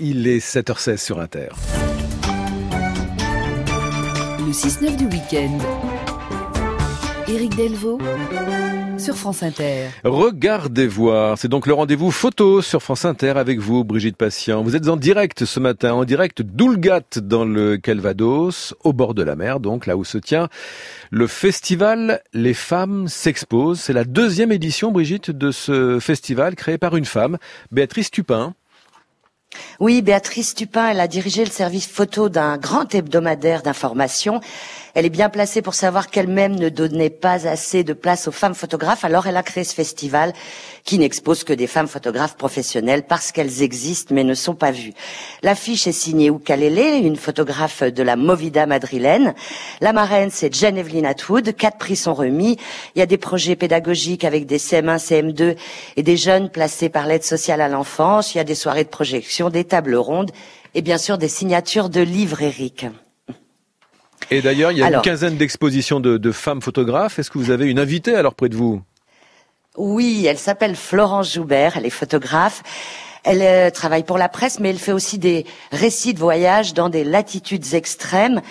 Il est 7h16 sur Inter. Le 6-9 du week-end. Éric Delvaux sur France Inter. Regardez voir, c'est donc le rendez-vous photo sur France Inter avec vous, Brigitte Patient. Vous êtes en direct ce matin, en direct d'Oulgat dans le Calvados, au bord de la mer, donc là où se tient le festival Les femmes s'exposent. C'est la deuxième édition, Brigitte, de ce festival créé par une femme, Béatrice Tupin. Oui, Béatrice Tupin, elle a dirigé le service photo d'un grand hebdomadaire d'information. Elle est bien placée pour savoir qu'elle-même ne donnait pas assez de place aux femmes photographes, alors elle a créé ce festival qui n'expose que des femmes photographes professionnelles parce qu'elles existent mais ne sont pas vues. L'affiche est signée Oukalele, une photographe de la Movida madrilène. La marraine, c'est Jane Evelyn Atwood. Quatre prix sont remis. Il y a des projets pédagogiques avec des CM1, CM2 et des jeunes placés par l'aide sociale à l'enfance. Il y a des soirées de projection, des tables rondes et bien sûr des signatures de livres, Eric. Et d'ailleurs, il y a une quinzaine d'expositions de, femmes photographes. Est-ce que vous avez une invitée alors près de vous? Oui, elle s'appelle Florence Joubert, elle est photographe. Elle euh, travaille pour la presse, mais elle fait aussi des récits de voyage dans des latitudes extrêmes.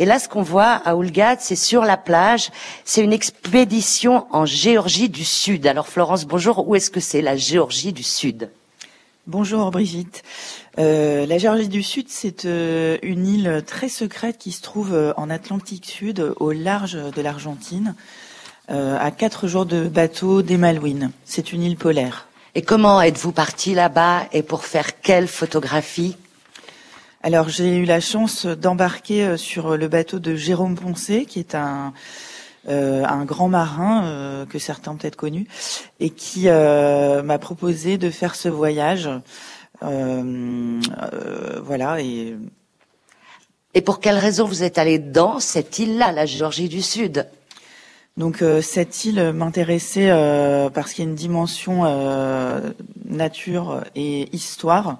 Et là, ce qu'on voit à Oulgat, c'est sur la plage. C'est une expédition en Géorgie du Sud. Alors, Florence, bonjour. Où est-ce que c'est la Géorgie du Sud? Bonjour Brigitte. Euh, la Géorgie du Sud, c'est euh, une île très secrète qui se trouve euh, en Atlantique Sud, au large de l'Argentine, à quatre jours de bateau des Malouines. C'est une île polaire. Et comment êtes-vous parti là-bas et pour faire quelle photographie? Alors j'ai eu la chance d'embarquer sur le bateau de Jérôme Poncé, qui est un euh, un grand marin euh, que certains ont peut-être connu et qui euh, m'a proposé de faire ce voyage. Voilà et et pour quelle raison vous êtes allé dans cette île-là, la Géorgie du Sud? Donc cette île m'intéressait parce qu'il y a une dimension nature et histoire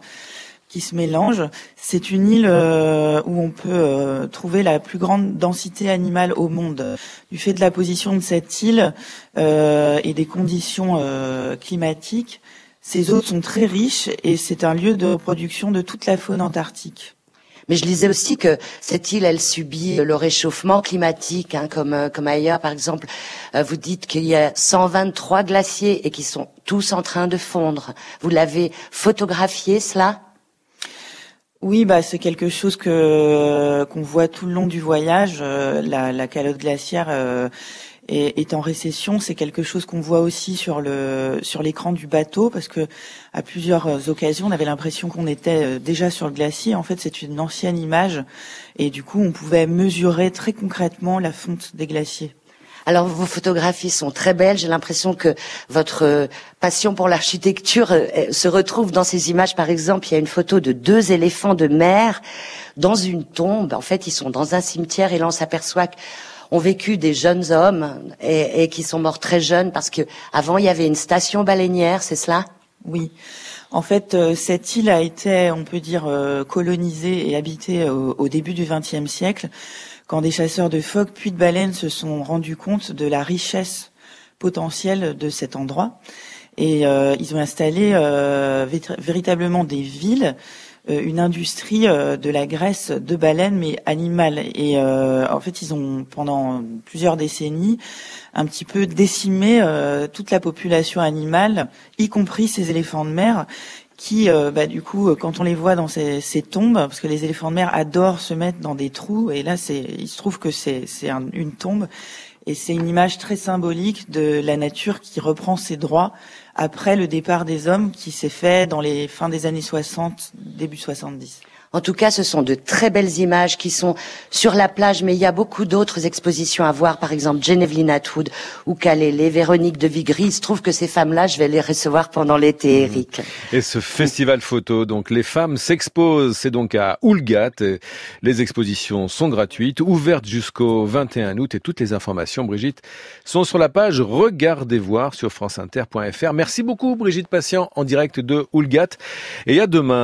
qui se mélangent. C'est une île euh, où on peut euh, trouver la plus grande densité animale au monde. Du fait de la position de cette île euh, et des conditions climatiques, ces eaux sont très riches et c'est un lieu de reproduction de toute la faune antarctique. Mais je lisais aussi que cette île, elle subit le réchauffement climatique, hein, comme comme ailleurs. Par exemple, vous dites qu'il y a 123 glaciers et qui sont tous en train de fondre. Vous l'avez photographié, cela? Oui, bah c'est quelque chose que qu'on voit tout le long du voyage. Euh, la, la, calotte glaciaire euh, est, est, en récession. C'est quelque chose qu'on voit aussi sur le sur l'écran du bateau parce que à plusieurs occasions, on avait l'impression qu'on était euh, déjà sur le glacier. En fait, c'est une ancienne image et du coup, on pouvait mesurer très concrètement la fonte des glaciers. Alors vos photographies sont très belles. J'ai l'impression que votre euh, passion pour l'architecture euh, se retrouve dans ces images. Par exemple, il y a une photo de deux éléphants de mer dans une tombe. En fait, ils sont dans un cimetière et là on s'aperçoit qu'ont vécu des jeunes hommes et, qui sont morts très jeunes parce que avant il y avait une station baleinière, c'est cela? Oui. En fait, euh, cette île a été, on peut dire, colonisée et habitée au, au début du XXe siècle quand des chasseurs de phoques puis de baleines se sont rendus compte de la richesse potentielle de cet endroit. Et euh, ils ont installé euh, véritablement des villes, euh, une industrie de la graisse de baleines, mais animale. Et en fait, ils ont, pendant plusieurs décennies, un petit peu décimé toute la population animale, y compris ces éléphants de mer qui, euh, bah, du coup, euh, quand on les voit dans ces, tombes, parce que les éléphants de mer adorent se mettre dans des trous, et là, c'est, il se trouve que c'est une tombe, et c'est une image très symbolique de la nature qui reprend ses droits après le départ des hommes qui s'est fait dans les fins des années 60, début 70. En tout cas, ce sont de très belles images qui sont sur la plage, mais il y a beaucoup d'autres expositions à voir. Par exemple, Genevieve Atwood ou Kalele, Véronique de Vigry. Il se trouve que ces femmes-là, je vais les recevoir pendant l'été, mhm. Eric. Et ce festival photo, donc les femmes s'exposent, c'est donc à Oulgat. Les expositions sont gratuites, ouvertes jusqu'au 21 août et toutes les informations, Brigitte, sont sur la page Regardez voir sur franceinter.fr. Merci beaucoup, Brigitte Patient, en direct de Oulgat. Et à demain.